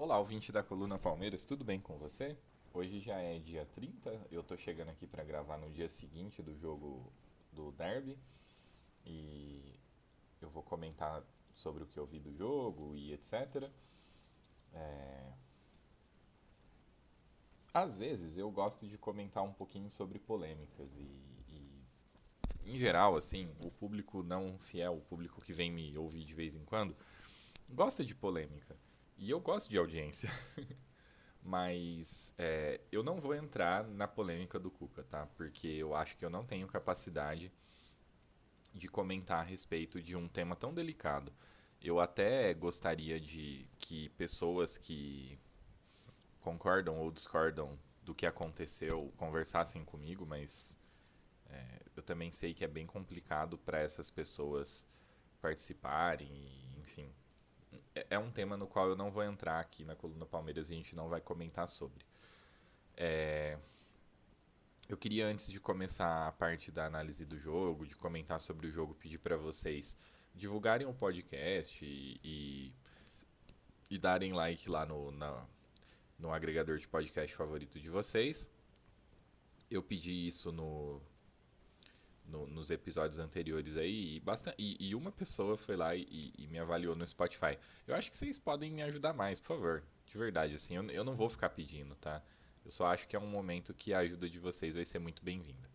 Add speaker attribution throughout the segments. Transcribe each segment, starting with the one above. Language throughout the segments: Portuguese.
Speaker 1: Olá, ouvinte da Coluna Palmeiras, tudo bem com você? Hoje já é dia 30, eu tô chegando aqui para gravar no dia seguinte do jogo do Derby e eu vou comentar sobre o que eu vi do jogo e etc. É... Às vezes eu gosto de comentar um pouquinho sobre polêmicas e, e, em geral, assim, o público não fiel, o público que vem me ouvir de vez em quando, gosta de polêmica. E eu gosto de audiência. Mas é, eu não vou entrar na polêmica do Cuca, tá? Porque eu acho que eu não tenho capacidade de comentar a respeito de um tema tão delicado. Eu até gostaria de que pessoas que concordam ou discordam do que aconteceu conversassem comigo, mas é, eu também sei que é bem complicado para essas pessoas participarem, e, enfim, é, é um tema no qual eu não vou entrar aqui na coluna Palmeiras e a gente não vai comentar sobre. É... Eu queria, antes de começar a parte da análise do jogo, de comentar sobre o jogo, pedir para vocês divulgarem o podcast e, e, e, darem like lá no, na, no agregador de podcast favorito de vocês. Eu pedi isso no, no, nos episódios anteriores aí e, bastante, e, e uma pessoa foi lá e, e, me avaliou no Spotify. Eu acho que vocês podem me ajudar mais, por favor. De verdade, assim, eu, eu não vou ficar pedindo, tá? Eu só acho que é um momento que a ajuda de vocês vai ser muito bem-vinda.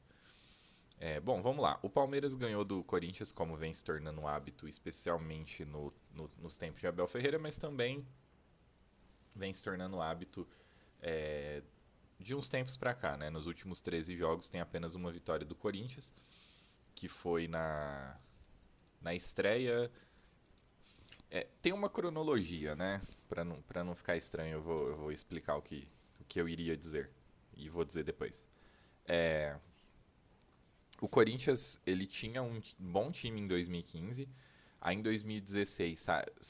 Speaker 1: É, bom, vamos lá. O Palmeiras ganhou do Corinthians, como vem se tornando um hábito, especialmente no, no, nos tempos de Abel Ferreira, mas também vem se tornando hábito é, de uns tempos para cá, né? Nos últimos 13 jogos tem apenas uma vitória do Corinthians que foi na, na estreia. É, tem uma cronologia, né? Para não, não ficar estranho, eu vou, eu vou explicar o que, o que eu iria dizer. E vou dizer depois. É, o Corinthians ele tinha um bom time em 2015. Aí em 2016,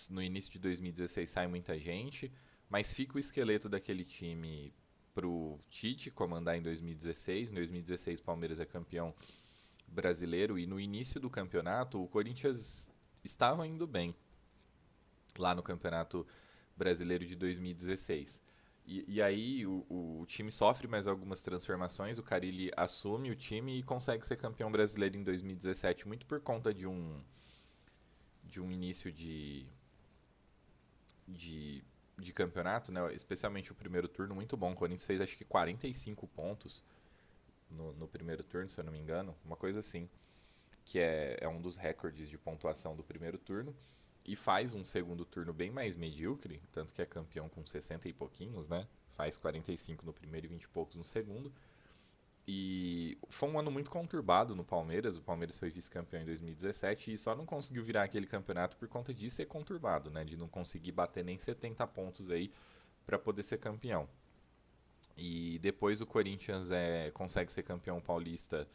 Speaker 1: no início de 2016 sai muita gente, mas fica o esqueleto daquele time pro Tite comandar em 2016. Em 2016 o Palmeiras é campeão brasileiro e no início do campeonato o Corinthians estava indo bem lá no campeonato brasileiro de 2016. E, e aí o, o, time sofre mais algumas transformações, o Carilli assume o time e consegue ser campeão brasileiro em 2017, muito por conta de um de um início de de, de campeonato, né? especialmente o primeiro turno, muito bom. O Corinthians fez acho que 45 pontos no, no, primeiro turno, se eu não me engano, uma coisa assim, que é, é um dos recordes de pontuação do primeiro turno, e faz um segundo turno bem mais medíocre, tanto que é campeão com 60 e pouquinhos, né? Faz 45 no primeiro e 20 e poucos no segundo. E foi um ano muito conturbado no Palmeiras. O Palmeiras foi vice-campeão em 2017 e só não conseguiu virar aquele campeonato por conta de ser conturbado, né? De não conseguir bater nem 70 pontos aí para poder ser campeão. E depois o Corinthians é, consegue ser campeão paulista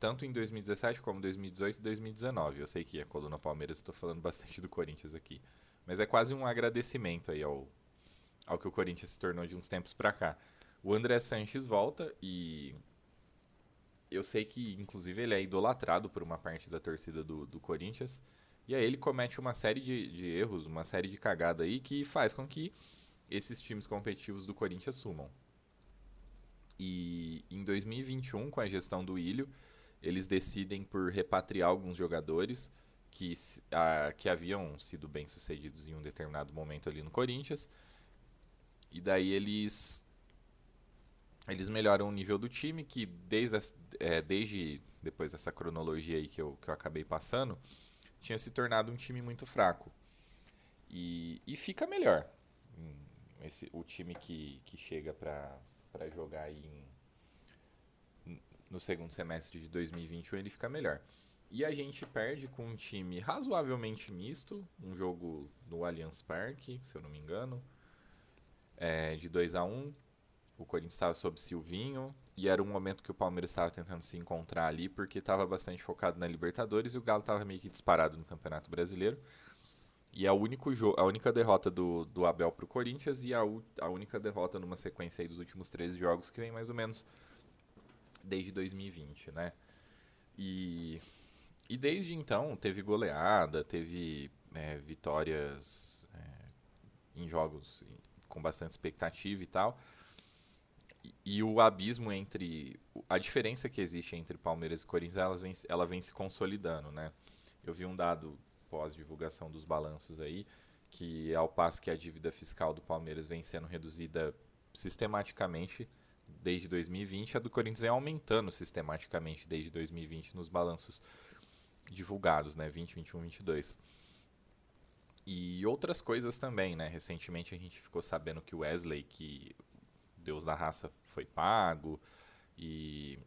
Speaker 1: tanto em 2017 como 2018 e 2019. Eu sei que a coluna Palmeiras estou falando bastante do Corinthians aqui, mas é quase um agradecimento aí ao, ao que o Corinthians se tornou de uns tempos para cá. O André Sanches volta e eu sei que inclusive ele é idolatrado por uma parte da torcida do, do Corinthians. E aí ele comete uma série de, de erros, uma série de cagada aí que faz com que esses times competitivos do Corinthians sumam. E em 2021, com a gestão do Ilho, eles decidem por repatriar alguns jogadores que, a, que haviam sido bem-sucedidos em um determinado momento ali no Corinthians. E daí eles eles melhoram o nível do time, que desde, é, desde depois dessa cronologia aí que eu, que eu acabei passando, tinha se tornado um time muito fraco. E, e fica melhor. Hum, esse, o time que, que chega para para jogar aí em, no segundo semestre de 2021 ele fica melhor. E a gente perde com um time razoavelmente misto, um jogo no Allianz Parque, se eu não me engano, é, de 2 a 1 um. O Corinthians estava sob Silvinho e era um momento que o Palmeiras estava tentando se encontrar ali porque estava bastante focado na Libertadores e o Galo estava meio que disparado no Campeonato Brasileiro. E é o único a única derrota do, do Abel para o Corinthians e a, a única derrota numa sequência dos últimos 13 jogos que vem mais ou menos desde 2020, né? E, e desde então teve goleada, teve é, vitórias é, em jogos com bastante expectativa e tal. E, e, o abismo entre. A diferença que existe entre Palmeiras e Corinthians, ela vem, ela vem se consolidando, né? Eu vi um dado pós-divulgação dos balanços aí, que ao passo que a dívida fiscal do Palmeiras vem sendo reduzida sistematicamente desde 2020, a do Corinthians vem aumentando sistematicamente desde 2020 nos balanços divulgados, né? 20, 21, 22. E outras coisas também, né? Recentemente a gente ficou sabendo que o Wesley, que Deus da raça, foi pago e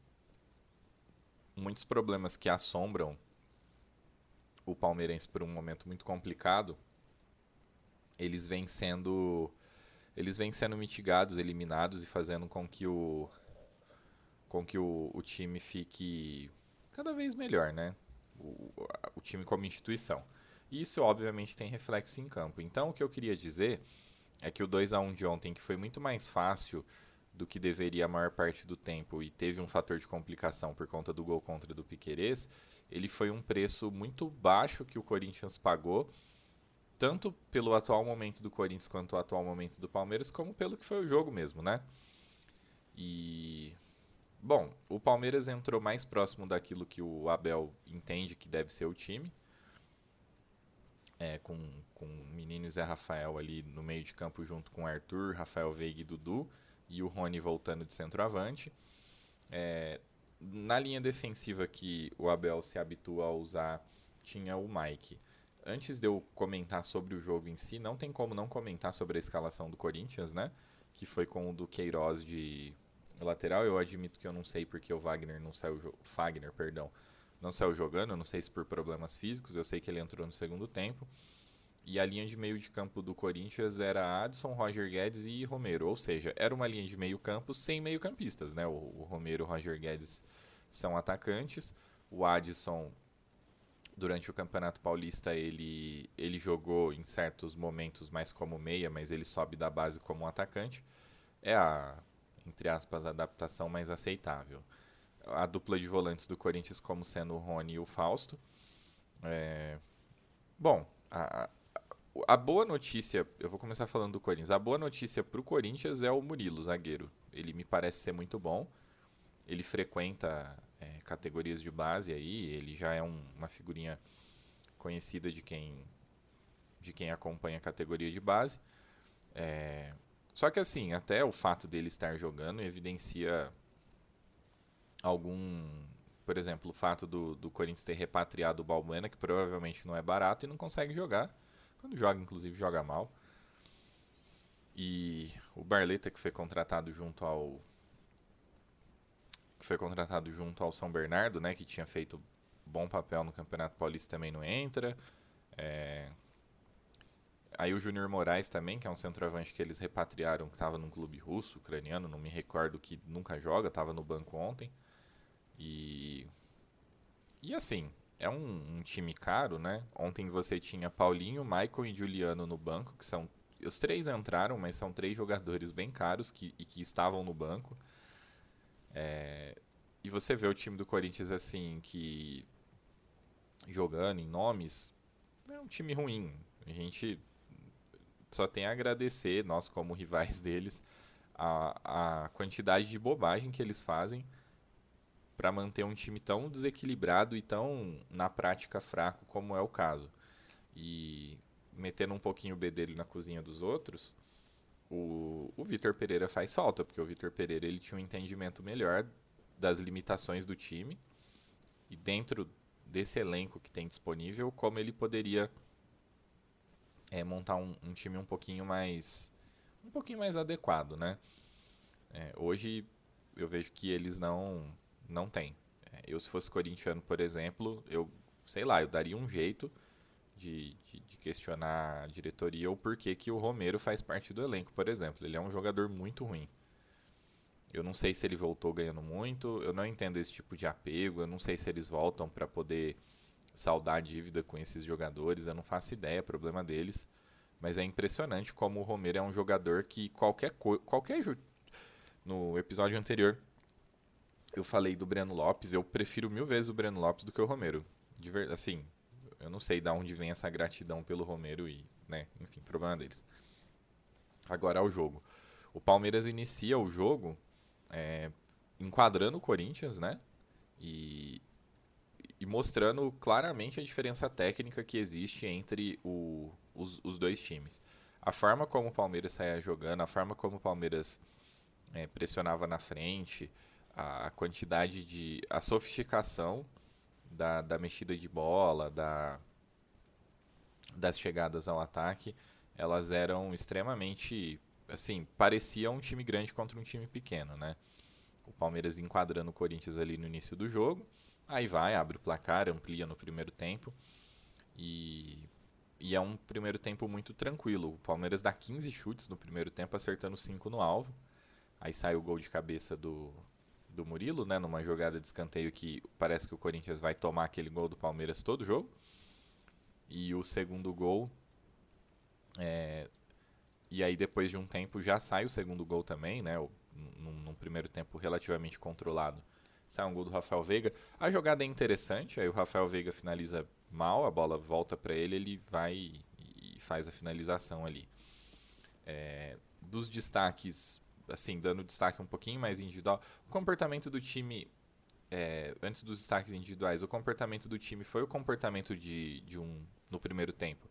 Speaker 1: muitos problemas que assombram o palmeirense por um momento muito complicado, eles vêm sendo eles vêm sendo mitigados, eliminados e fazendo com que o com que o, o time fique cada vez melhor, né? O, o time como instituição. E isso obviamente tem reflexo em campo. Então o que eu queria dizer é que o 2 a 1 de ontem, que foi muito mais fácil do que deveria a maior parte do tempo e teve um fator de complicação por conta do gol contra do Piquerez, ele foi um preço muito baixo que o Corinthians pagou, tanto pelo atual momento do Corinthians quanto o atual momento do Palmeiras, como pelo que foi o jogo mesmo, né? E bom, o Palmeiras entrou mais próximo daquilo que o Abel entende que deve ser o time. É, com, com o menino Zé Rafael ali no meio de campo junto com Arthur, Rafael Veiga e Dudu, e o Rony voltando de centroavante. É, na linha defensiva que o Abel se habitua a usar, tinha o Mike. Antes de eu comentar sobre o jogo em si, não tem como não comentar sobre a escalação do Corinthians, né? Que foi com o do Queiroz de lateral. Eu admito que eu não sei porque o Wagner não saiu, Fagner, perdão, não saiu jogando. Eu não sei se por problemas físicos. Eu sei que ele entrou no segundo tempo. E a linha de meio de campo do Corinthians era Adson, Roger Guedes e Romero. Ou seja, era uma linha de meio campo sem meio campistas, né? O, o Romero e o Roger Guedes são atacantes. O Adson, durante o Campeonato Paulista, ele, ele jogou em certos momentos mais como meia, mas ele sobe da base como um atacante. É a, entre aspas, adaptação mais aceitável. A dupla de volantes do Corinthians como sendo o Rony e o Fausto. É... Bom, a, a boa notícia, eu vou começar falando do Corinthians. A boa notícia para o Corinthians é o Murilo, zagueiro. Ele me parece ser muito bom. Ele frequenta é, categorias de base aí. Ele já é um, uma figurinha conhecida de quem de quem acompanha a categoria de base. É, só que assim, até o fato dele estar jogando evidencia algum, por exemplo, o fato do, do Corinthians ter repatriado o Balbuena, que provavelmente não é barato e não consegue jogar. Quando joga, inclusive, joga mal. E o Barleta, que foi contratado junto ao. Que foi contratado junto ao São Bernardo, né? Que tinha feito bom papel no Campeonato Paulista também não entra. É... Aí o Júnior Moraes também, que é um centroavante que eles repatriaram, que estava num clube russo, ucraniano, não me recordo que nunca joga, estava no banco ontem. E. E assim, é um, um, time caro, né? Ontem você tinha Paulinho, Michael e Juliano no banco, que são. Os três entraram, mas são três jogadores bem caros que, e que estavam no banco. É, e você vê o time do Corinthians assim, que. jogando em nomes. É um time ruim. A gente só tem a agradecer, nós como rivais deles, a, a quantidade de bobagem que eles fazem para manter um time tão desequilibrado e tão na prática fraco como é o caso. E metendo um pouquinho o B dele na cozinha dos outros, o, o Vitor Pereira faz falta, porque o Vitor Pereira ele tinha um entendimento melhor das limitações do time e dentro desse elenco que tem disponível, como ele poderia é, montar um, um, time um pouquinho mais um pouquinho mais adequado, né? É, hoje eu vejo que eles não não tem. É, eu, se fosse corintiano, por exemplo, eu, sei lá, eu daria um jeito de, de, de, questionar a diretoria o porquê que o Romero faz parte do elenco, por exemplo. Ele é um jogador muito ruim. Eu não sei se ele voltou ganhando muito, eu não entendo esse tipo de apego, eu não sei se eles voltam para poder saldar a dívida com esses jogadores, eu não faço ideia, é problema deles. Mas é impressionante como o Romero é um jogador que qualquer qualquer no episódio anterior eu falei do Breno Lopes, eu prefiro mil vezes o Breno Lopes do que o Romero. Ver, assim, eu não sei de onde vem essa gratidão pelo Romero e, né, enfim, problema deles. Agora ao jogo. O Palmeiras inicia o jogo é, enquadrando o Corinthians, né? E, e mostrando claramente a diferença técnica que existe entre o, os, os, dois times. A forma como o Palmeiras saía jogando, a forma como o Palmeiras é, pressionava na frente, a quantidade de. a sofisticação da, da mexida de bola, da, das chegadas ao ataque, elas eram extremamente. assim, parecia um time grande contra um time pequeno, né? O Palmeiras enquadrando o Corinthians ali no início do jogo. Aí vai, abre o placar, amplia no primeiro tempo. E, e é um primeiro tempo muito tranquilo. O Palmeiras dá 15 chutes no primeiro tempo, acertando 5 no alvo. Aí sai o gol de cabeça do, do Murilo, né? Numa jogada de escanteio que parece que o Corinthians vai tomar aquele gol do Palmeiras todo jogo. E o segundo gol. É, e aí depois de um tempo já sai o segundo gol também, né? Num, num primeiro tempo relativamente controlado. Sai um gol do Rafael Veiga. A jogada é interessante, aí o Rafael Veiga finaliza mal, a bola volta para ele, ele vai e faz a finalização ali. É, dos destaques assim, dando destaque um pouquinho mais individual, o comportamento do time, é, antes dos destaques individuais, o comportamento do time foi o comportamento de, de um, no primeiro tempo,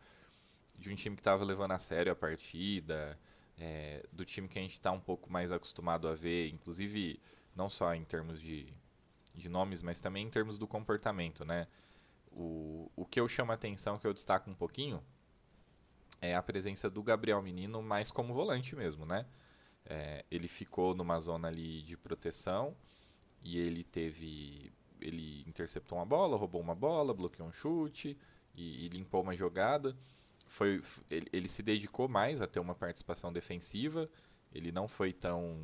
Speaker 1: de um time que estava levando a sério a partida, é, do time que a gente está um pouco mais acostumado a ver, inclusive não só em termos de, de nomes, mas também em termos do comportamento, né? O, o que eu chamo a atenção, que eu destaco um pouquinho, é a presença do Gabriel Menino mais como volante mesmo, né? É, ele ficou numa zona ali de proteção e ele teve. Ele interceptou uma bola, roubou uma bola, bloqueou um chute e, e limpou uma jogada. Foi, ele, ele, se dedicou mais a ter uma participação defensiva. Ele não foi tão.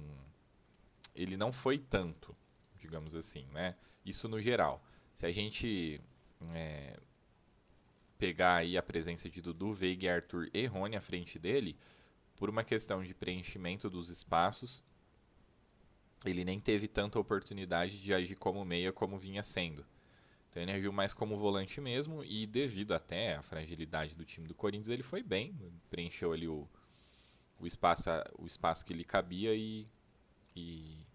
Speaker 1: Ele não foi tanto, digamos assim, né? Isso no geral. Se a gente é, pegar aí a presença de Dudu, Veiga e Arthur e à frente dele, por uma questão de preenchimento dos espaços, ele nem teve tanta oportunidade de agir como meia como vinha sendo. Então ele agiu mais como volante mesmo e devido até à fragilidade do time do Corinthians, ele foi bem, preencheu ali o, o, espaço, o espaço que lhe cabia e, e,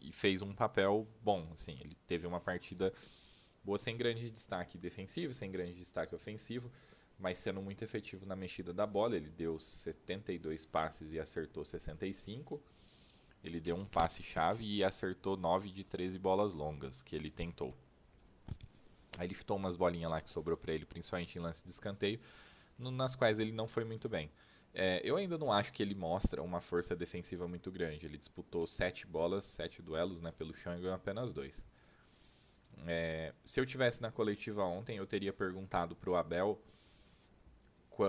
Speaker 1: e fez um papel bom. Assim, ele teve uma partida boa sem grande destaque defensivo, sem grande destaque ofensivo mas sendo muito efetivo na mexida da bola. Ele deu 72 passes e acertou 65. Ele deu um passe-chave e acertou 9 de 13 bolas longas que ele tentou. Aí ele fitou umas bolinhas lá que sobrou para ele, principalmente em lance de escanteio, no, nas quais ele não foi muito bem. É, eu ainda não acho que ele mostra uma força defensiva muito grande. Ele disputou 7 bolas, 7 duelos né, pelo chão e ganhou apenas 2. É, se eu tivesse na coletiva ontem, eu teria perguntado para o Abel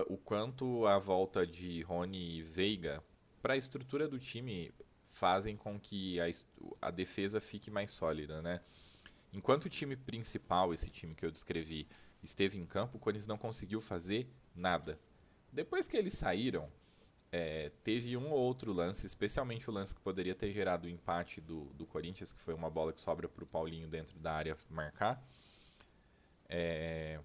Speaker 1: o quanto a volta de Rony e Veiga para a estrutura do time fazem com que a, a defesa fique mais sólida, né? Enquanto o time principal, esse time que eu descrevi, esteve em campo, o Corinthians não conseguiu fazer nada. Depois que eles saíram, é, teve um ou outro lance, especialmente o lance que poderia ter gerado o empate do, do Corinthians, que foi uma bola que sobra para o Paulinho dentro da área marcar. É,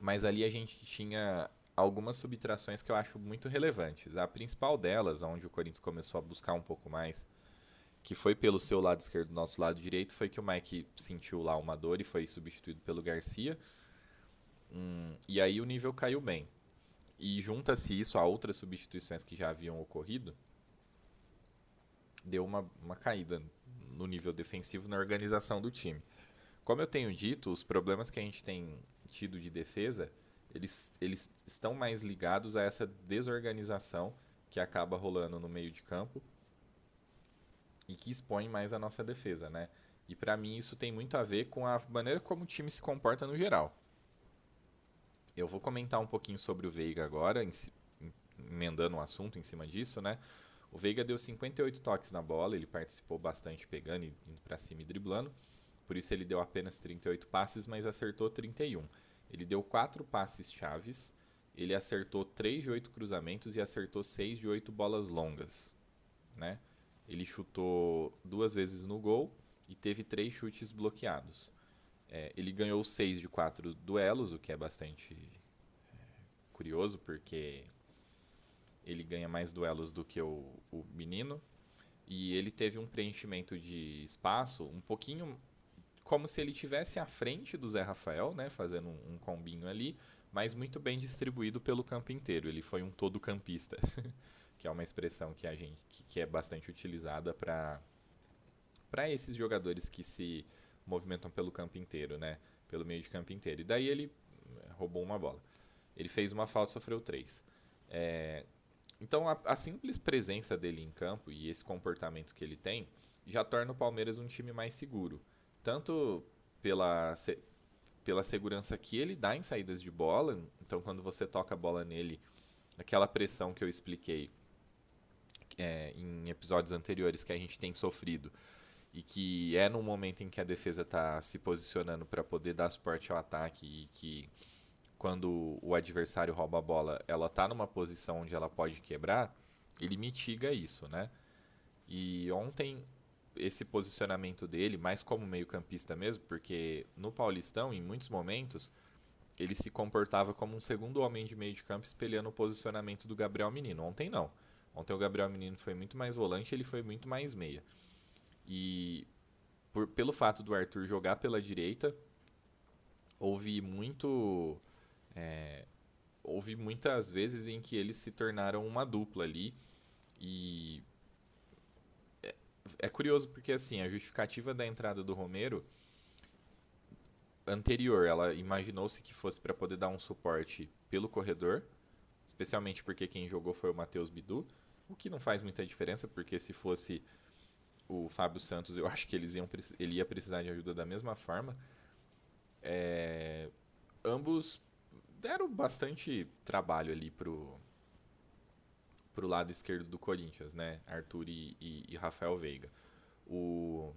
Speaker 1: mas ali a gente tinha algumas subtrações que eu acho muito relevantes. A principal delas, onde o Corinthians começou a buscar um pouco mais, que foi pelo seu lado esquerdo, nosso lado direito, foi que o Mike sentiu lá uma dor e foi substituído pelo Garcia. Hum, e aí o nível caiu bem. E junta-se isso a outras substituições que já haviam ocorrido, deu uma, uma caída no nível defensivo na organização do time. Como eu tenho dito, os problemas que a gente tem tido de defesa, eles, eles estão mais ligados a essa desorganização que acaba rolando no meio de campo e que expõe mais a nossa defesa, né? E para mim isso tem muito a ver com a maneira como o time se comporta no geral. Eu vou comentar um pouquinho sobre o Veiga agora, emendando um assunto em cima disso, né? O Veiga deu 58 toques na bola, ele participou bastante pegando e indo para cima e driblando. Por isso ele deu apenas 38 passes, mas acertou 31. Ele deu 4 passes chaves, ele acertou 3 de 8 cruzamentos e acertou 6 de 8 bolas longas. Né? Ele chutou duas vezes no gol e teve 3 chutes bloqueados. É, ele ganhou 6 de 4 duelos, o que é bastante é, curioso, porque ele ganha mais duelos do que o, o menino. E ele teve um preenchimento de espaço um pouquinho como se ele tivesse à frente do Zé Rafael, né, fazendo um, um combinho ali, mas muito bem distribuído pelo campo inteiro. Ele foi um todo campista, que é uma expressão que a gente que, que é bastante utilizada para para esses jogadores que se movimentam pelo campo inteiro, né, pelo meio de campo inteiro. E daí ele eh, roubou uma bola. Ele fez uma falta, sofreu três. É, então a, a, simples presença dele em campo e esse comportamento que ele tem já torna o Palmeiras um time mais seguro, tanto pela pela segurança que ele dá em saídas de bola. Então quando você toca a bola nele, aquela pressão que eu expliquei é, em episódios anteriores que a gente tem sofrido e que é no momento em que a defesa está se posicionando para poder dar suporte ao ataque e que quando o adversário rouba a bola, ela está numa posição onde ela pode quebrar, ele mitiga isso, né? E ontem esse posicionamento dele, mais como meio-campista mesmo, porque no Paulistão, em muitos momentos, ele se comportava como um segundo homem de meio de campo, espelhando o posicionamento do Gabriel Menino. Ontem não. Ontem o Gabriel Menino foi muito mais volante, ele foi muito mais meia. E por, pelo fato do Arthur jogar pela direita, houve muito é, houve muitas vezes em que eles se tornaram uma dupla ali e é, curioso porque assim a justificativa da entrada do Romero anterior ela imaginou-se que fosse para poder dar um suporte pelo corredor especialmente porque quem jogou foi o Matheus Bidu o que não faz muita diferença porque se fosse o Fábio Santos eu acho que eles iam ele ia precisar de ajuda da mesma forma. É, ambos deram bastante trabalho ali pro, pro lado esquerdo do Corinthians, né? Arthur e, e, e Rafael Veiga. O,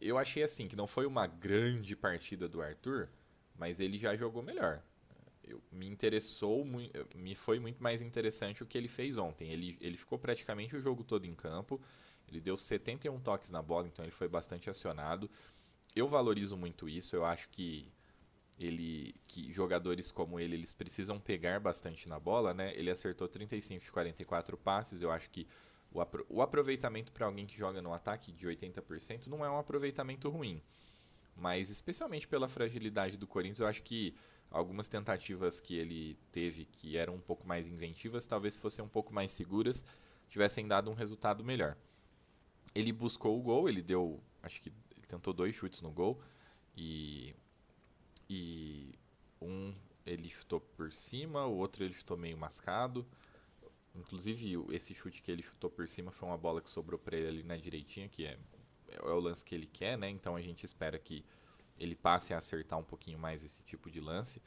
Speaker 1: eu achei assim que não foi uma grande partida do Arthur, mas ele já jogou melhor. Eu, me interessou, me foi muito mais interessante o que ele fez ontem. Ele, ele ficou praticamente o jogo todo em campo. Ele deu 71 toques na bola, então ele foi bastante acionado. Eu valorizo muito isso. Eu acho que ele que jogadores como ele eles precisam pegar bastante na bola, né? Ele acertou 35 de 44 passes, eu acho que o, apro o aproveitamento para alguém que joga no ataque de 80% não é um aproveitamento ruim. Mas especialmente pela fragilidade do Corinthians, eu acho que algumas tentativas que ele teve que eram um pouco mais inventivas, talvez fossem um pouco mais seguras, tivessem dado um resultado melhor. Ele buscou o gol, ele deu, acho que ele tentou dois chutes no gol e e um ele chutou por cima, o outro ele chutou meio mascado. Inclusive, esse chute que ele chutou por cima foi uma bola que sobrou para ele ali na direitinha, que é, é o lance que ele quer, né? Então a gente espera que ele passe a acertar um pouquinho mais esse tipo de lance.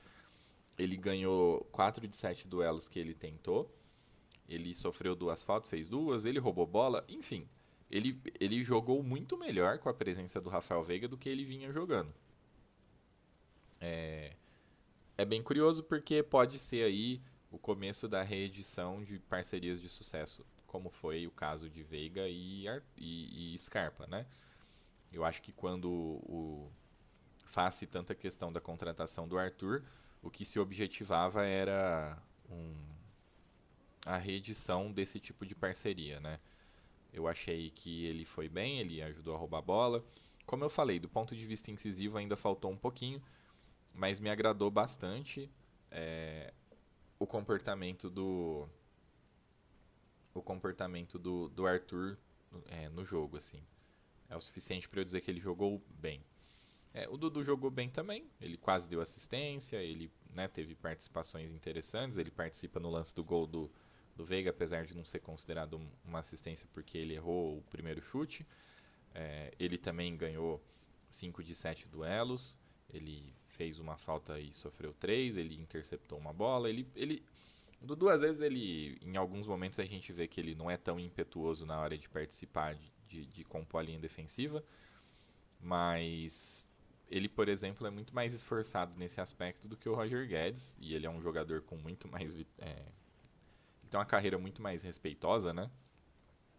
Speaker 1: Ele ganhou 4 de 7 duelos que ele tentou. Ele sofreu duas faltas, fez duas, ele roubou bola, enfim. Ele, ele jogou muito melhor com a presença do Rafael Veiga do que ele vinha jogando. É, é bem curioso porque pode ser aí o começo da reedição de parcerias de sucesso, como foi o caso de Veiga e, e, e Scarpa, né? Eu acho que quando o face tanta questão da contratação do Arthur, o que se objetivava era um, a reedição desse tipo de parceria, né? Eu achei que ele foi bem, ele ajudou a roubar a bola. Como eu falei, do ponto de vista incisivo ainda faltou um pouquinho, mas me agradou bastante é, o comportamento do o comportamento do, do Arthur é, no jogo assim. É o suficiente para eu dizer que ele jogou bem. É, o Dudu jogou bem também ele quase deu assistência ele né, teve participações interessantes ele participa no lance do gol do, do Veiga apesar de não ser considerado uma assistência porque ele errou o primeiro chute. É, ele também ganhou 5 de 7 duelos ele fez uma falta e sofreu três, ele interceptou uma bola, ele, ele Dudu, às vezes, ele, em alguns momentos, a gente vê que ele não é tão impetuoso na hora de participar, de, de, de compor a linha defensiva, mas ele, por exemplo, é muito mais esforçado nesse aspecto do que o Roger Guedes, e ele é um jogador com muito mais. É, ele tem uma carreira muito mais respeitosa, né?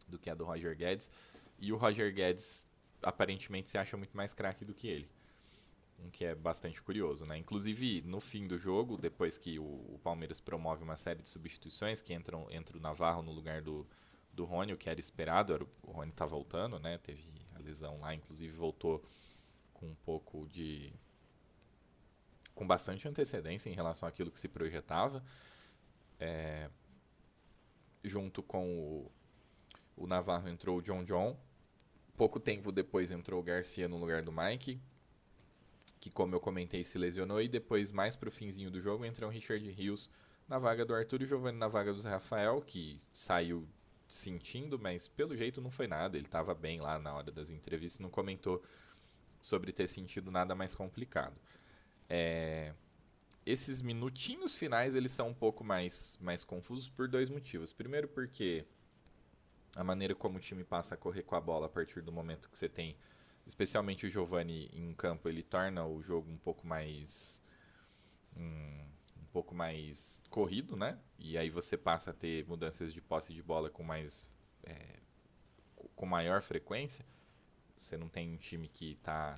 Speaker 1: Do que a do Roger Guedes, e o Roger Guedes aparentemente se acha muito mais craque do que ele. Um que é bastante curioso, né? Inclusive, no fim do jogo, depois que o, o Palmeiras promove uma série de substituições, que entram, entra o Navarro no lugar do, do Rony, o que era esperado, era, o Rony tá voltando, né? Teve a lesão lá, inclusive voltou com um pouco de... com bastante antecedência em relação àquilo que se projetava. É, junto com o, o Navarro entrou o John John. Pouco tempo depois entrou o Garcia no lugar do Mike, que como eu comentei se lesionou e depois mais pro finzinho do jogo entrou o Richard Rios na vaga do Arthur e Giovanni na vaga do Rafael, que saiu sentindo, mas pelo jeito não foi nada. Ele estava bem lá na hora das entrevistas, não comentou sobre ter sentido nada mais complicado. É... Esses minutinhos finais eles são um pouco mais, mais confusos por dois motivos. Primeiro porque a maneira como o time passa a correr com a bola a partir do momento que você tem, especialmente o Giovani em campo, ele torna o jogo um pouco mais um, um pouco mais corrido, né? E aí você passa a ter mudanças de posse de bola com mais é, com maior frequência. Você não tem um time que está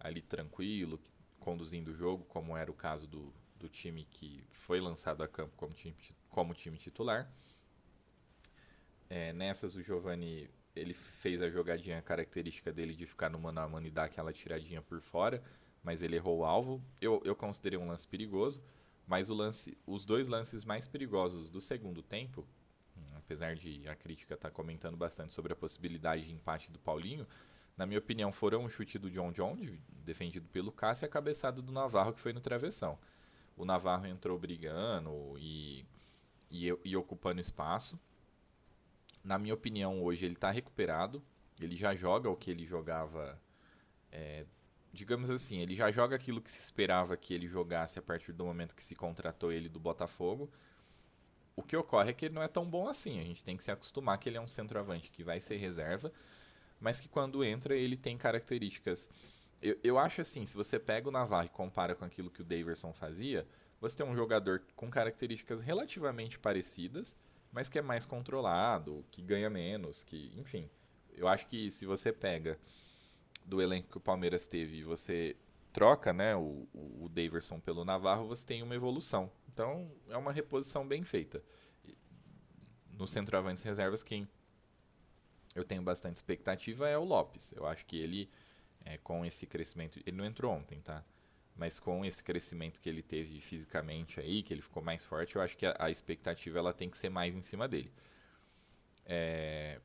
Speaker 1: ali tranquilo, conduzindo o jogo, como era o caso do, do time que foi lançado a campo como time, como time titular. É, nessas o Giovani ele fez a jogadinha característica dele de ficar no mano a mano e dar aquela tiradinha por fora, mas ele errou o alvo. Eu, eu considerei um lance perigoso, mas o lance, os dois lances mais perigosos do segundo tempo, apesar de a crítica estar tá comentando bastante sobre a possibilidade de empate do Paulinho, na minha opinião foram o chute do John John, defendido pelo Cássio, e a cabeçada do Navarro, que foi no travessão. O Navarro entrou brigando e, e, e ocupando espaço na minha opinião, hoje ele está recuperado. Ele já joga o que ele jogava. É, digamos assim, ele já joga aquilo que se esperava que ele jogasse a partir do momento que se contratou ele do Botafogo. O que ocorre é que ele não é tão bom assim. A gente tem que se acostumar que ele é um centroavante que vai ser reserva, mas que quando entra ele tem características. Eu, eu acho assim, se você pega o Navarro e compara com aquilo que o Daverson fazia, você tem um jogador com características relativamente parecidas mas que é mais controlado, que ganha menos, que, enfim. Eu acho que se você pega do elenco que o Palmeiras teve e você troca, né, o, o Daverson pelo Navarro, você tem uma evolução. Então, é uma reposição bem feita. No centroavantes reservas, quem eu tenho bastante expectativa é o Lopes. Eu acho que ele, é, com esse crescimento, ele não entrou ontem, tá? Mas com esse crescimento que ele teve fisicamente aí, que ele ficou mais forte, eu acho que a, a expectativa ela tem que ser mais em cima dele. É...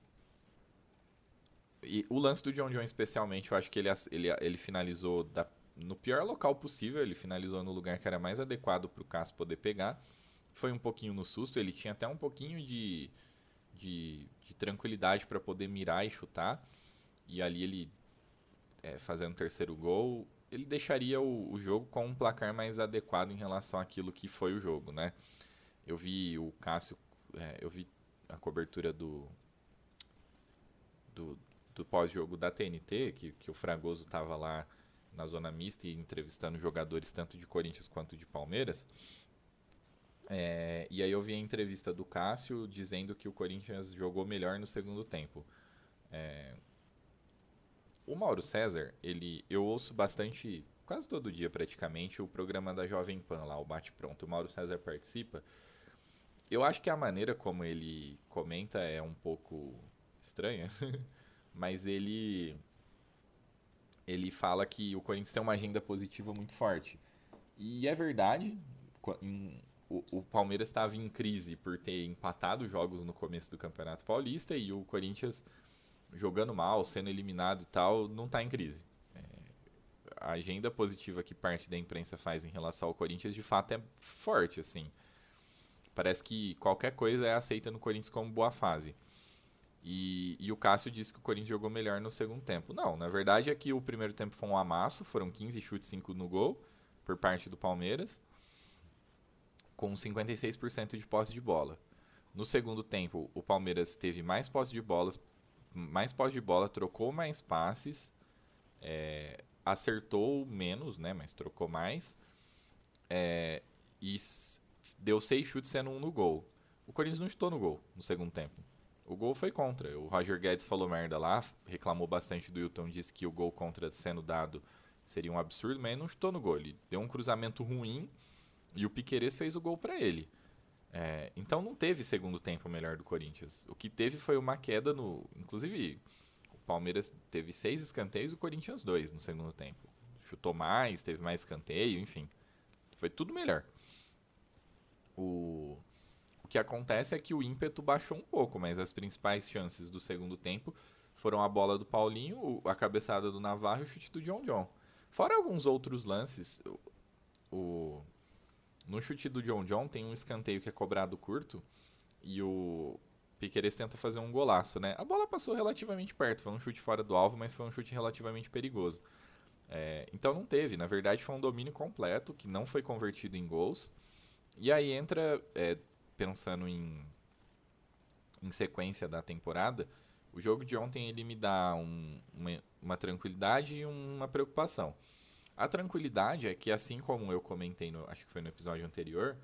Speaker 1: E o lance do John John especialmente, eu acho que ele, ele, ele finalizou da, no pior local possível, ele finalizou no lugar que era mais adequado para o Cássio poder pegar. Foi um pouquinho no susto, ele tinha até um pouquinho de, de, de tranquilidade para poder mirar e chutar. E ali ele, é, fazendo o terceiro gol, ele deixaria o, o, jogo com um placar mais adequado em relação àquilo que foi o jogo, né? Eu vi o Cássio, é, eu vi a cobertura do do, do pós-jogo da TNT, que, que o Fragoso estava lá na zona mista e entrevistando jogadores tanto de Corinthians quanto de Palmeiras. É, e aí eu vi a entrevista do Cássio dizendo que o Corinthians jogou melhor no segundo tempo. É, o Mauro César, ele, eu ouço bastante, quase todo dia praticamente, o programa da Jovem Pan lá, o Bate Pronto. O Mauro César participa. Eu acho que a maneira como ele comenta é um pouco estranha, mas ele ele fala que o Corinthians tem uma agenda positiva muito forte. E é verdade, o, Palmeiras estava em crise por ter empatado jogos no começo do Campeonato Paulista e o Corinthians jogando mal, sendo eliminado e tal, não está em crise. É, a agenda positiva que parte da imprensa faz em relação ao Corinthians, de fato, é forte, assim. Parece que qualquer coisa é aceita no Corinthians como boa fase. E, e, o Cássio disse que o Corinthians jogou melhor no segundo tempo. Não, na verdade é que o primeiro tempo foi um amasso, foram 15 chutes, 5 no gol, por parte do Palmeiras, com 56% de posse de bola. No segundo tempo, o Palmeiras teve mais posse de bolas, mais posse de bola, trocou mais passes, é, acertou menos, né? Mas trocou mais. É, e deu seis chutes sendo um no gol. O Corinthians não chutou no gol no segundo tempo. O gol foi contra. O Roger Guedes falou merda lá, reclamou bastante do Hilton, disse que o gol contra sendo dado Seria um absurdo, mas ele não chutou no gol. Ele deu um cruzamento ruim e o Piquerez fez o gol para ele. É, então não teve segundo tempo melhor do Corinthians. O que teve foi uma queda no. Inclusive, o Palmeiras teve seis escanteios e o Corinthians dois no segundo tempo. Chutou mais, teve mais escanteio, enfim. Foi tudo melhor. O, o que acontece é que o ímpeto baixou um pouco, mas as principais chances do segundo tempo foram a bola do Paulinho, a cabeçada do Navarro e o chute do John John. Fora alguns outros lances, o, no chute do John John tem um escanteio que é cobrado curto e o Piqueires tenta fazer um golaço, né? A bola passou relativamente perto, foi um chute fora do alvo, mas foi um chute relativamente perigoso. É, então não teve, na verdade foi um domínio completo que não foi convertido em gols. E aí entra, é, pensando em, em sequência da temporada, o jogo de ontem ele me dá um, uma, uma tranquilidade e uma preocupação. A tranquilidade é que, assim como eu comentei, no, acho que foi no episódio anterior,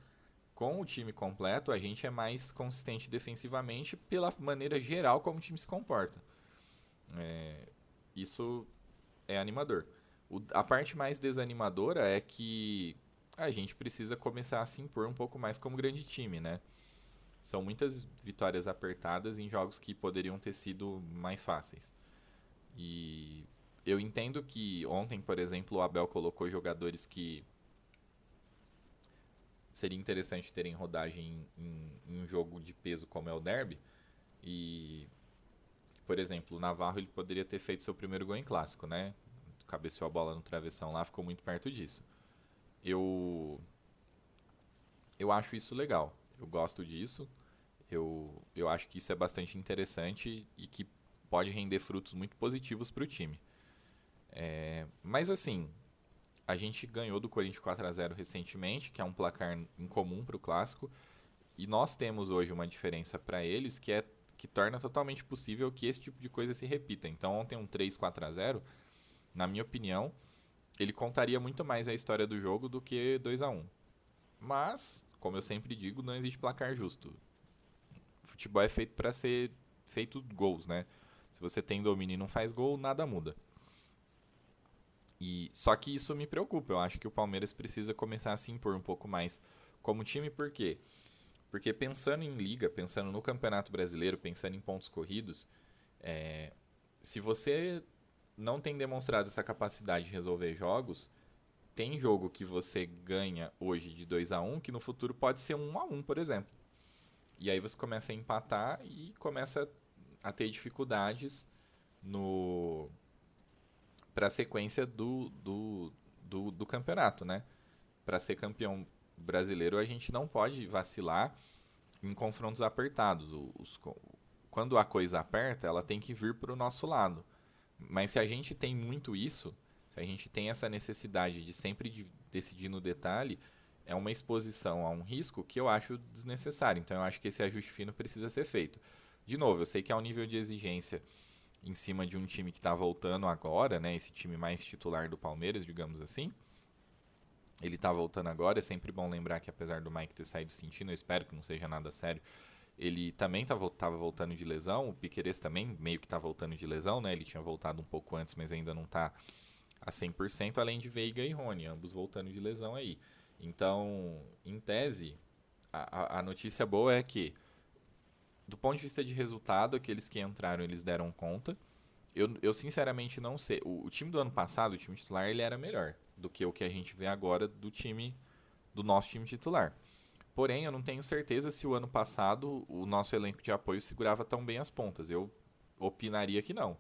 Speaker 1: com o time completo, a gente é mais consistente defensivamente pela maneira geral como o time se comporta. É, isso é animador. O, a parte mais desanimadora é que a gente precisa começar a se impor um pouco mais como grande time, né? São muitas vitórias apertadas em jogos que poderiam ter sido mais fáceis. E eu entendo que ontem, por exemplo, o Abel colocou jogadores que seria interessante terem rodagem em, em, um jogo de peso como é o Derby. E, por exemplo, o Navarro ele poderia ter feito seu primeiro gol em clássico, né? Cabeceou a bola no travessão lá, ficou muito perto disso. Eu eu acho isso legal. Eu gosto disso. Eu, eu acho que isso é bastante interessante e que pode render frutos muito positivos para o time. É, mas assim, a gente ganhou do Corinthians 4 a 0 recentemente, que é um placar incomum para o clássico, e nós temos hoje uma diferença para eles que é que torna totalmente possível que esse tipo de coisa se repita. Então, ontem um 3 4 a 0, na minha opinião, ele contaria muito mais a história do jogo do que 2 a 1. Mas, como eu sempre digo, não existe placar justo. Futebol é feito para ser feito gols, né? Se você tem domínio e não faz gol, nada muda. E só que isso me preocupa. Eu acho que o Palmeiras precisa começar a se impor um pouco mais como time, por quê? Porque pensando em liga, pensando no Campeonato Brasileiro, pensando em pontos corridos, é, se você não tem demonstrado essa capacidade de resolver jogos, tem jogo que você ganha hoje de 2 a 1 um, que no futuro pode ser 1 um a 1 um, por exemplo. E aí você começa a empatar e começa a ter dificuldades no para a sequência do, do, do, do campeonato, né? Para ser campeão brasileiro, a gente não pode vacilar em confrontos apertados. Os, quando a coisa aperta, ela tem que vir para o nosso lado. Mas se a gente tem muito isso, se a gente tem essa necessidade de sempre de decidir no detalhe, é uma exposição a um risco que eu acho desnecessário. Então eu acho que esse ajuste fino precisa ser feito. De novo, eu sei que há um nível de exigência em cima de um time que está voltando agora, né? Esse time mais titular do Palmeiras, digamos assim. Ele está voltando agora. É sempre bom lembrar que apesar do Mike ter saído sentindo, eu espero que não seja nada sério. Ele também tá, voltando de lesão. O Piqueires também meio que está voltando de lesão, né? Ele tinha voltado um pouco antes, mas ainda não está a 100%, além de Veiga e Rony, ambos voltando de lesão aí. Então, em tese, a, a notícia boa é que do ponto de vista de resultado, aqueles que entraram, eles deram conta. Eu, eu sinceramente não sei. O, o, time do ano passado, o time titular, ele era melhor do que o que a gente vê agora do time do nosso time titular. Porém, eu não tenho certeza se o ano passado o nosso elenco de apoio segurava tão bem as pontas. Eu opinaria que não.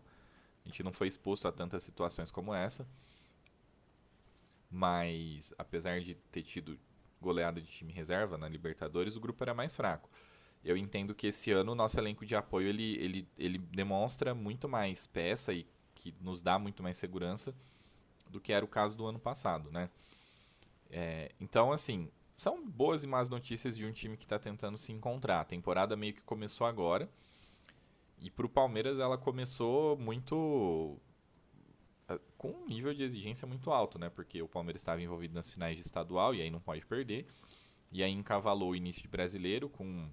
Speaker 1: A gente não foi exposto a tantas situações como essa. Mas, apesar de ter tido goleada de time reserva na Libertadores, o grupo era mais fraco eu entendo que esse ano o nosso elenco de apoio ele, ele, ele demonstra muito mais peça e que nos dá muito mais segurança do que era o caso do ano passado, né? É, então, assim, são boas e más notícias de um time que está tentando se encontrar. A temporada meio que começou agora. E para o Palmeiras ela começou muito com um nível de exigência muito alto, né? Porque o Palmeiras estava envolvido nas finais de estadual e aí não pode perder. E aí encavalou o início de brasileiro com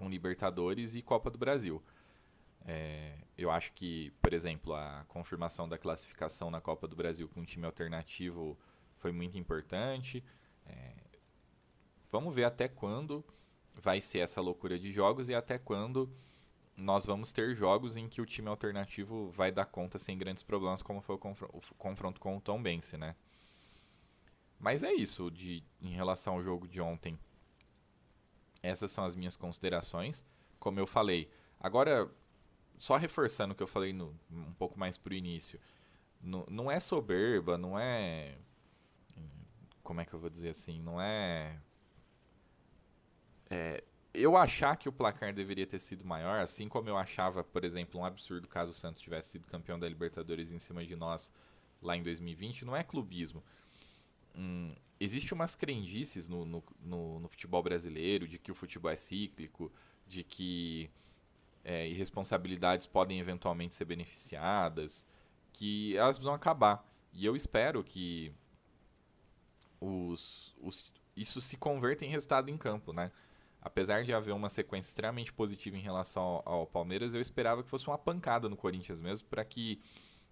Speaker 1: com Libertadores e Copa do Brasil. É, eu acho que, por exemplo, a confirmação da classificação na Copa do Brasil com um time alternativo foi muito importante. É, vamos ver até quando vai ser essa loucura de jogos e até quando nós vamos ter jogos em que o time alternativo vai dar conta sem grandes problemas, como foi o, o confronto com o Tom Bense, né? Mas é isso de, em relação ao jogo de ontem. Essas são as minhas considerações. Como eu falei, agora, só reforçando o que eu falei no, um pouco mais pro início. No, não é soberba, não é. Como é que eu vou dizer assim? Não é. É, eu achar que o placar deveria ter sido maior, assim como eu achava, por exemplo, um absurdo caso o Santos tivesse sido campeão da Libertadores em cima de nós lá em 2020, não é clubismo hum, existe umas crendices no, no, no, no, futebol brasileiro de que o futebol é cíclico, de que é, irresponsabilidades podem eventualmente ser beneficiadas, que elas precisam acabar. E eu espero que os, os, isso se converta em resultado em campo, né? Apesar de haver uma sequência extremamente positiva em relação ao, ao Palmeiras, eu esperava que fosse uma pancada no Corinthians mesmo, para que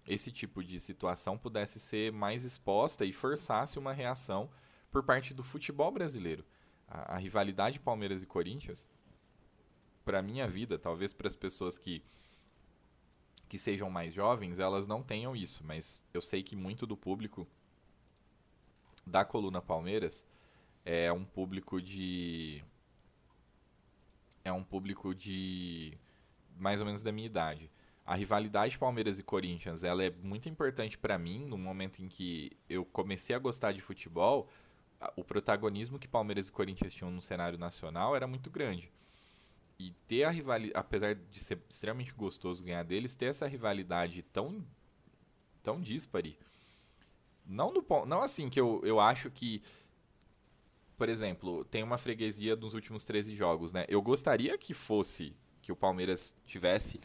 Speaker 1: esse tipo de situação pudesse ser mais exposta e forçasse uma reação por parte do futebol brasileiro. A, a rivalidade Palmeiras e Corinthians, para minha vida, talvez para as pessoas que que sejam mais jovens, elas não tenham isso, mas eu sei que muito do público da coluna Palmeiras é um público de é um público de mais ou menos da minha idade a rivalidade Palmeiras e Corinthians ela é muito importante para mim no momento em que eu comecei a gostar de futebol o protagonismo que Palmeiras e Corinthians tinham no cenário nacional era muito grande. E ter a rivalidade apesar de ser extremamente gostoso ganhar deles ter essa rivalidade tão tão dispare não do não assim que eu, eu acho que por exemplo tem uma freguesia dos últimos 13 jogos né? Eu gostaria que fosse que o Palmeiras tivesse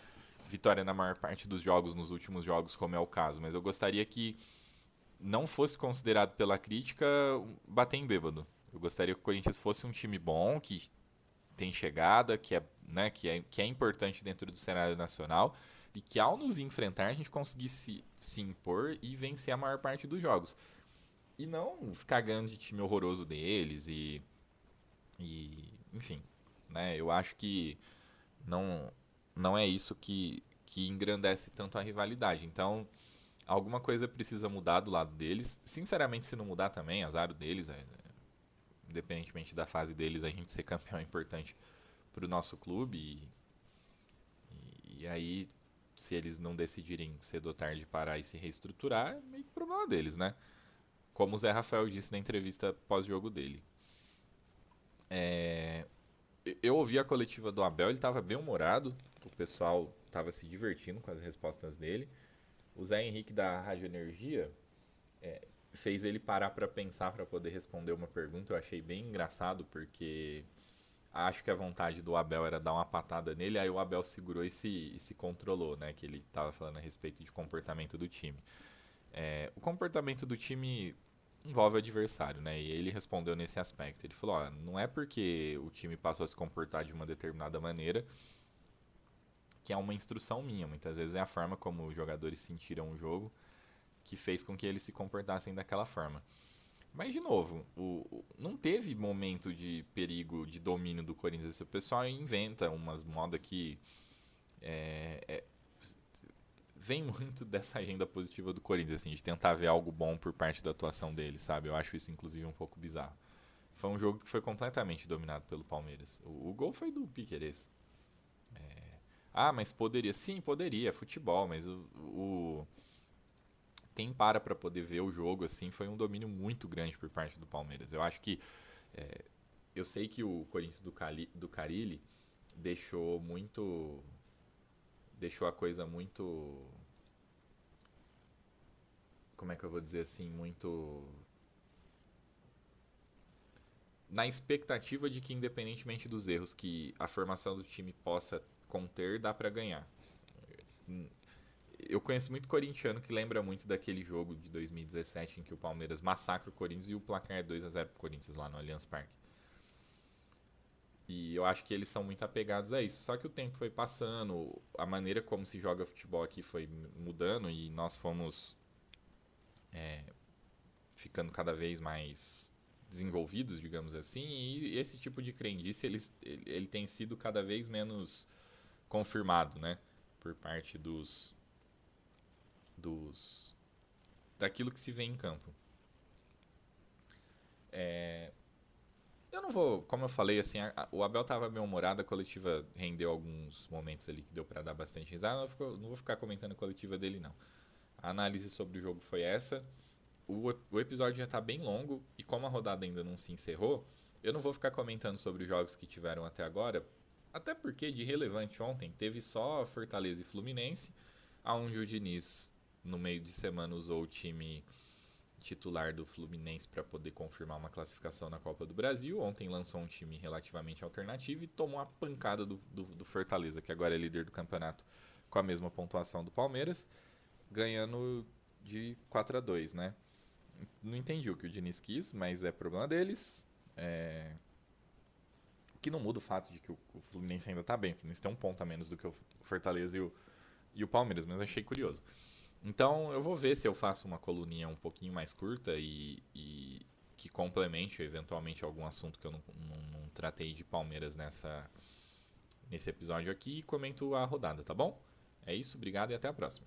Speaker 1: vitória na maior parte dos jogos, nos últimos jogos, como é o caso, mas eu gostaria que não fosse considerado pela crítica bater em bêbado. Eu gostaria que o Corinthians fosse um time bom, que tem chegada, que é, né, que é, que é importante dentro do cenário nacional e que ao nos enfrentar a gente conseguisse se impor e vencer a maior parte dos jogos. E não ficar ganhando de time horroroso deles e, e enfim, né, eu acho que não não é isso que, que engrandece tanto a rivalidade. Então, alguma coisa precisa mudar do lado deles. Sinceramente, se não mudar também, azar deles, é, independentemente da fase deles, a gente ser campeão é importante para o nosso clube. E, e, e, aí, se eles não decidirem cedo ou tarde parar e se reestruturar, é meio problema deles, né? Como o Zé Rafael disse na entrevista pós-jogo dele. É, eu ouvi a coletiva do Abel, ele estava bem humorado, o pessoal estava se divertindo com as respostas dele. O Zé Henrique da Rádio Energia é, fez ele parar para pensar para poder responder uma pergunta. Eu achei bem engraçado porque acho que a vontade do Abel era dar uma patada nele, aí o Abel segurou e se, e se controlou, né? Que ele estava falando a respeito de comportamento do time. É, o comportamento do time envolve o adversário, né? E ele respondeu nesse aspecto. Ele falou: ó, não é porque o time passou a se comportar de uma determinada maneira que é uma instrução minha. Muitas vezes é a forma como os jogadores sentiram o jogo que fez com que eles se comportassem daquela forma. Mas, de novo, o, não teve momento de perigo, de domínio do Corinthians. O pessoal inventa umas modas que é, é, vem muito dessa agenda positiva do Corinthians, assim, de tentar ver algo bom por parte da atuação dele, sabe? Eu acho isso, inclusive, um pouco bizarro. Foi um jogo que foi completamente dominado pelo Palmeiras. O, o gol foi do Piqueires. É... Ah, mas poderia. Sim, poderia, é futebol, mas o, o... quem para para poder ver o jogo assim foi um domínio muito grande por parte do Palmeiras. Eu acho que é... eu sei que o Corinthians do, Cali... do Carilli deixou muito deixou a coisa muito. Como é que eu vou dizer assim? Muito. Na expectativa de que, independentemente dos erros que a formação do time possa conter, dá para ganhar. Eu conheço muito corintiano que lembra muito daquele jogo de 2017 em que o Palmeiras massacra o Corinthians e o placar é 2 a 0 pro Corinthians lá no Allianz Parque. E eu acho que eles são muito apegados a isso. Só que o tempo foi passando, a maneira como se joga futebol aqui foi mudando e nós fomos é, ficando cada vez mais desenvolvidos, digamos assim. E esse tipo de crendice ele, ele tem sido cada vez menos confirmado, né? Por parte dos, dos daquilo que se vê em campo. É, eu não vou, como eu falei, assim, a, o Abel estava bem humorado, a coletiva rendeu alguns momentos ali que deu para dar bastante risada, não vou ficar comentando a coletiva dele, não. A análise sobre o jogo foi essa. O, o episódio já está bem longo e como a rodada ainda não se encerrou, eu não vou ficar comentando sobre os jogos que tiveram até agora, até porque de relevante ontem teve só Fortaleza e Fluminense, aonde o Diniz no meio de semana usou o time titular do Fluminense para poder confirmar uma classificação na Copa do Brasil. Ontem lançou um time relativamente alternativo e tomou a pancada do, do, do, Fortaleza, que agora é líder do campeonato, com a mesma pontuação do Palmeiras, ganhando de 4 a 2 né? Não entendi o que o Diniz quis, mas é problema deles. É... Que não muda o fato de que o, Fluminense ainda está bem. O Fluminense tem um ponto a menos do que o Fortaleza e o, e o Palmeiras, mas achei curioso. Então eu vou ver se eu faço uma coluninha um pouquinho mais curta e, e que complemente eventualmente algum assunto que eu não, não, não, tratei de Palmeiras nessa, nesse episódio aqui e comento a rodada, tá bom? É isso, obrigado e até a próxima.